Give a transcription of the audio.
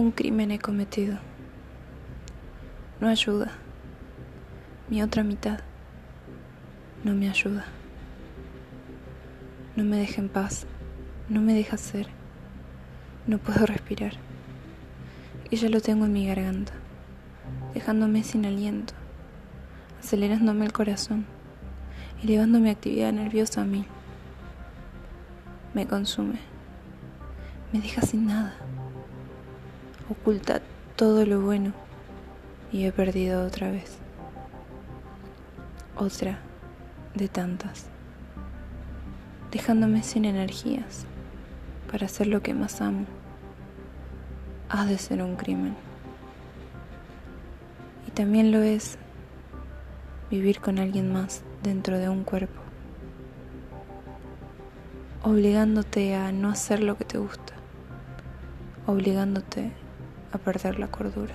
Un crimen he cometido. No ayuda. Mi otra mitad no me ayuda. No me deja en paz. No me deja ser. No puedo respirar. Y ya lo tengo en mi garganta, dejándome sin aliento, acelerándome el corazón, elevando mi actividad nerviosa a mí. Me consume. Me deja sin nada. Oculta todo lo bueno y he perdido otra vez. Otra de tantas. Dejándome sin energías para hacer lo que más amo. Ha de ser un crimen. Y también lo es vivir con alguien más dentro de un cuerpo, obligándote a no hacer lo que te gusta, obligándote a perder la cordura.